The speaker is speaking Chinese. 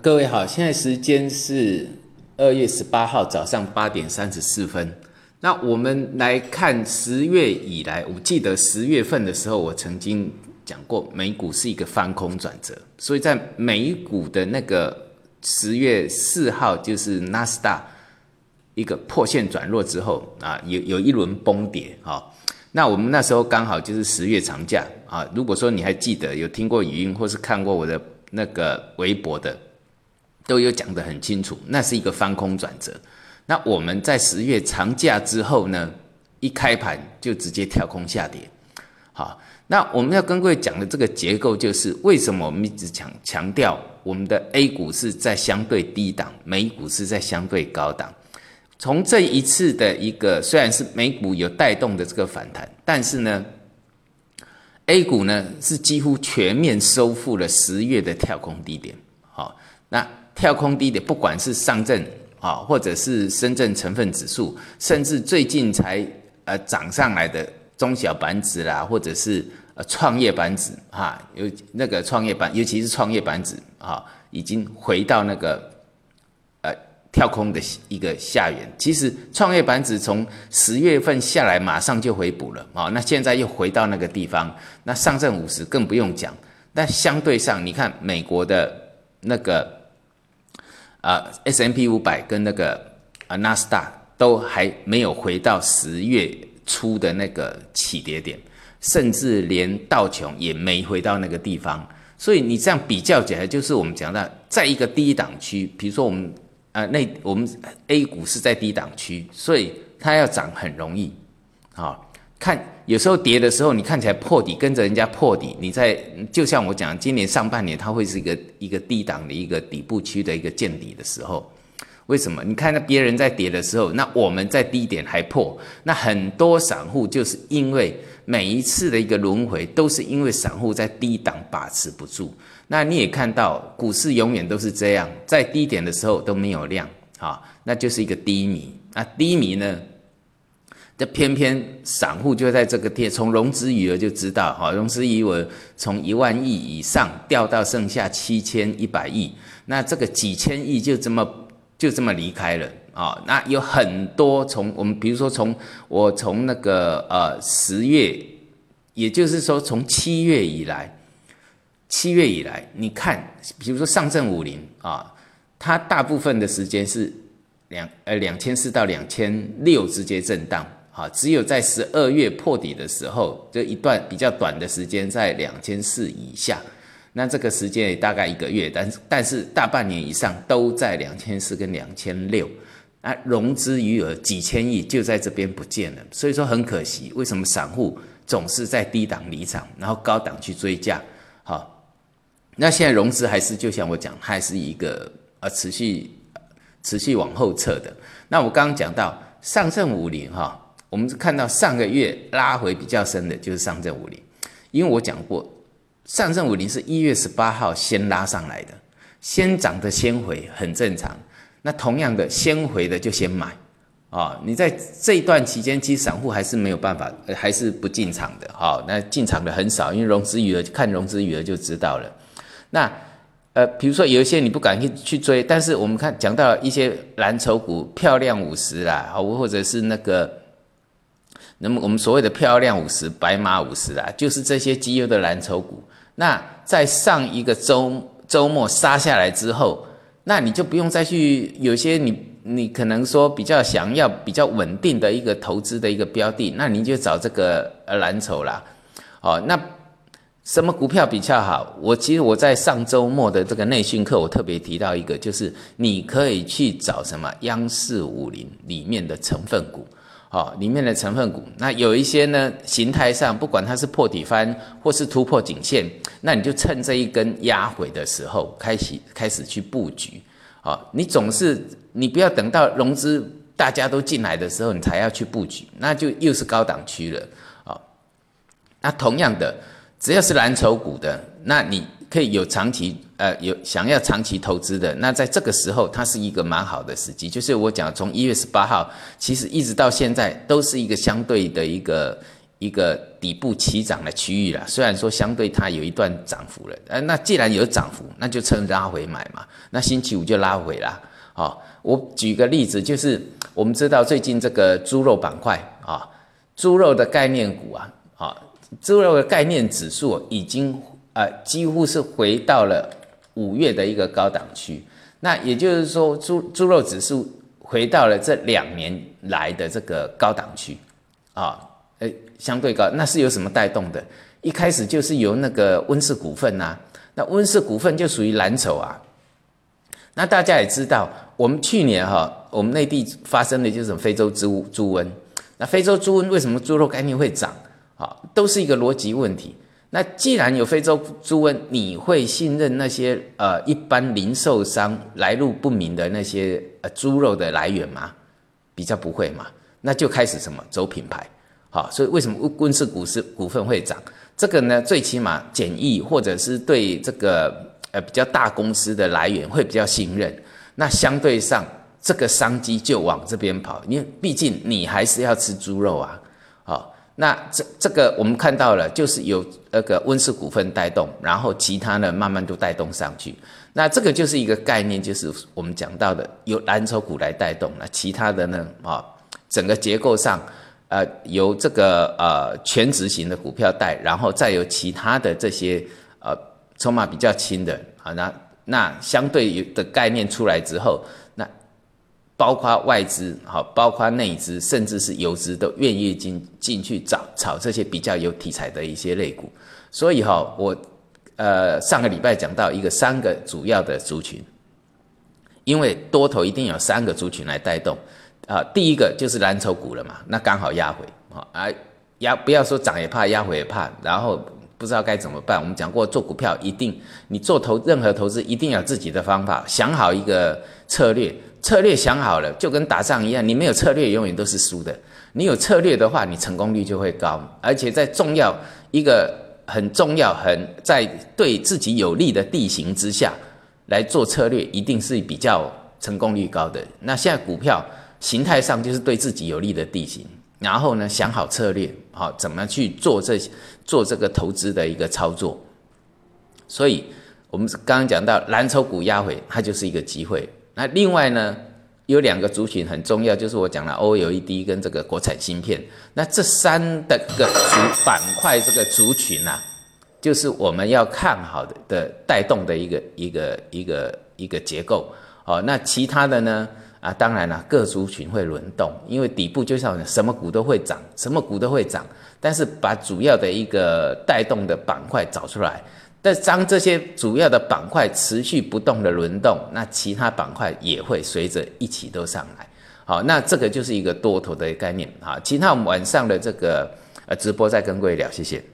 各位好，现在时间是二月十八号早上八点三十四分。那我们来看十月以来，我记得十月份的时候，我曾经讲过，美股是一个翻空转折，所以在美股的那个十月四号，就是纳斯达一个破线转弱之后啊，有有一轮崩跌啊。那我们那时候刚好就是十月长假啊。如果说你还记得有听过语音或是看过我的那个微博的。都有讲得很清楚，那是一个翻空转折。那我们在十月长假之后呢，一开盘就直接跳空下跌。好，那我们要跟各位讲的这个结构，就是为什么我们一直强强调我们的 A 股是在相对低档，美股是在相对高档。从这一次的一个虽然是美股有带动的这个反弹，但是呢，A 股呢是几乎全面收复了十月的跳空低点。好，那。跳空低点，不管是上证啊，或者是深圳成分指数，甚至最近才呃涨上来的中小板指啦，或者是呃创业板指哈，有那个创业板，尤其是创业板指啊，已经回到那个呃跳空的一个下缘。其实创业板指从十月份下来，马上就回补了啊，那现在又回到那个地方。那上证五十更不用讲，那相对上，你看美国的那个。啊，S M P 五百跟那个啊纳斯达都还没有回到十月初的那个起跌点，甚至连道琼也没回到那个地方。所以你这样比较起来，就是我们讲到，在一个低档区，比如说我们啊那我们 A 股是在低档区，所以它要涨很容易。啊，看有时候跌的时候，你看起来破底，跟着人家破底，你在就像我讲，今年上半年它会是一个一个低档的一个底部区的一个见底的时候，为什么？你看那别人在跌的时候，那我们在低点还破，那很多散户就是因为每一次的一个轮回，都是因为散户在低档把持不住。那你也看到股市永远都是这样，在低点的时候都没有量，啊，那就是一个低迷。那低迷呢？这偏偏散户就在这个跌，从融资余额就知道，哈，融资余额从一万亿以上掉到剩下七千一百亿，那这个几千亿就这么就这么离开了啊。那有很多从我们比如说从我从那个呃十月，也就是说从七月以来，七月以来，你看，比如说上证五零啊，它大部分的时间是两呃两千四到两千六之间震荡。好，只有在十二月破底的时候，就一段比较短的时间在两千四以下，那这个时间也大概一个月，但是但是大半年以上都在两千四跟两千六，那融资余额几千亿就在这边不见了，所以说很可惜。为什么散户总是在低档离场，然后高档去追价？好，那现在融资还是就像我讲，还是一个呃持续持续往后撤的。那我刚刚讲到上证五零哈。我们是看到上个月拉回比较深的，就是上证五零，因为我讲过，上证五零是一月十八号先拉上来的，先涨的先回很正常。那同样的，先回的就先买啊。你在这一段期间，其实散户还是没有办法，还是不进场的。好，那进场的很少，因为融资余额看融资余额就知道了。那呃，比如说有一些你不敢去去追，但是我们看讲到一些蓝筹股，漂亮五十啦，好，或者是那个。那么我们所谓的漂亮五十、白马五十啊，就是这些绩优的蓝筹股。那在上一个周周末杀下来之后，那你就不用再去有些你你可能说比较想要比较稳定的一个投资的一个标的，那你就找这个呃蓝筹啦。哦，那什么股票比较好？我其实我在上周末的这个内训课，我特别提到一个，就是你可以去找什么央视五零里面的成分股。哦，里面的成分股，那有一些呢，形态上不管它是破底翻或是突破颈线，那你就趁这一根压回的时候开始开始去布局。哦，你总是你不要等到融资大家都进来的时候，你才要去布局，那就又是高档区了。哦，那同样的，只要是蓝筹股的，那你。可以有长期呃有想要长期投资的，那在这个时候它是一个蛮好的时机。就是我讲从一月十八号，其实一直到现在都是一个相对的一个一个底部起涨的区域了。虽然说相对它有一段涨幅了，呃，那既然有涨幅，那就趁拉回买嘛。那星期五就拉回啦。好，我举个例子，就是我们知道最近这个猪肉板块啊，猪肉的概念股啊，啊，猪肉的概念指数已经呃几乎是回到了五月的一个高档区。那也就是说，猪猪肉指数回到了这两年来的这个高档区啊。相对高，那是有什么带动的？一开始就是由那个温氏股份呐，那温氏股份就属于蓝筹啊。那大家也知道，我们去年哈，我们内地发生的就是非洲猪猪瘟。那非洲猪瘟为什么猪肉概念会涨？啊，都是一个逻辑问题。那既然有非洲猪瘟，你会信任那些呃一般零售商来路不明的那些呃猪肉的来源吗？比较不会嘛。那就开始什么走品牌。好，所以为什么温氏股市股份会涨？这个呢，最起码简易或者是对这个呃比较大公司的来源会比较信任。那相对上，这个商机就往这边跑，因为毕竟你还是要吃猪肉啊。那这这个我们看到了，就是有那个温氏股份带动，然后其他呢慢慢都带动上去。那这个就是一个概念，就是我们讲到的，由蓝筹股来带动，那其他的呢啊，整个结构上。呃，由这个呃全执行的股票带，然后再由其他的这些呃筹码比较轻的啊，那那相对的概念出来之后，那包括外资好，包括内资，甚至是游资都愿意进进去找炒这些比较有题材的一些类股。所以哈，我呃上个礼拜讲到一个三个主要的族群，因为多头一定有三个族群来带动。啊，第一个就是蓝筹股了嘛，那刚好压回啊，压不要说涨也怕，压回也怕，然后不知道该怎么办。我们讲过，做股票一定，你做投任何投资一定要自己的方法，想好一个策略，策略想好了，就跟打仗一样，你没有策略永远都是输的。你有策略的话，你成功率就会高，而且在重要一个很重要、很在对自己有利的地形之下来做策略，一定是比较成功率高的。那现在股票。形态上就是对自己有利的地形，然后呢想好策略，好怎么去做这做这个投资的一个操作。所以，我们刚刚讲到蓝筹股压回，它就是一个机会。那另外呢，有两个族群很重要，就是我讲了 OLED 跟这个国产芯片。那这三的个主板块这个族群啊，就是我们要看好的的带动的一个一个一个一个结构。好，那其他的呢？啊，当然了，各族群会轮动，因为底部就像什么股都会涨，什么股都会涨。但是把主要的一个带动的板块找出来，但当这些主要的板块持续不动的轮动，那其他板块也会随着一起都上来。好，那这个就是一个多头的概念。好，其他我们晚上的这个呃直播再跟各位聊，谢谢。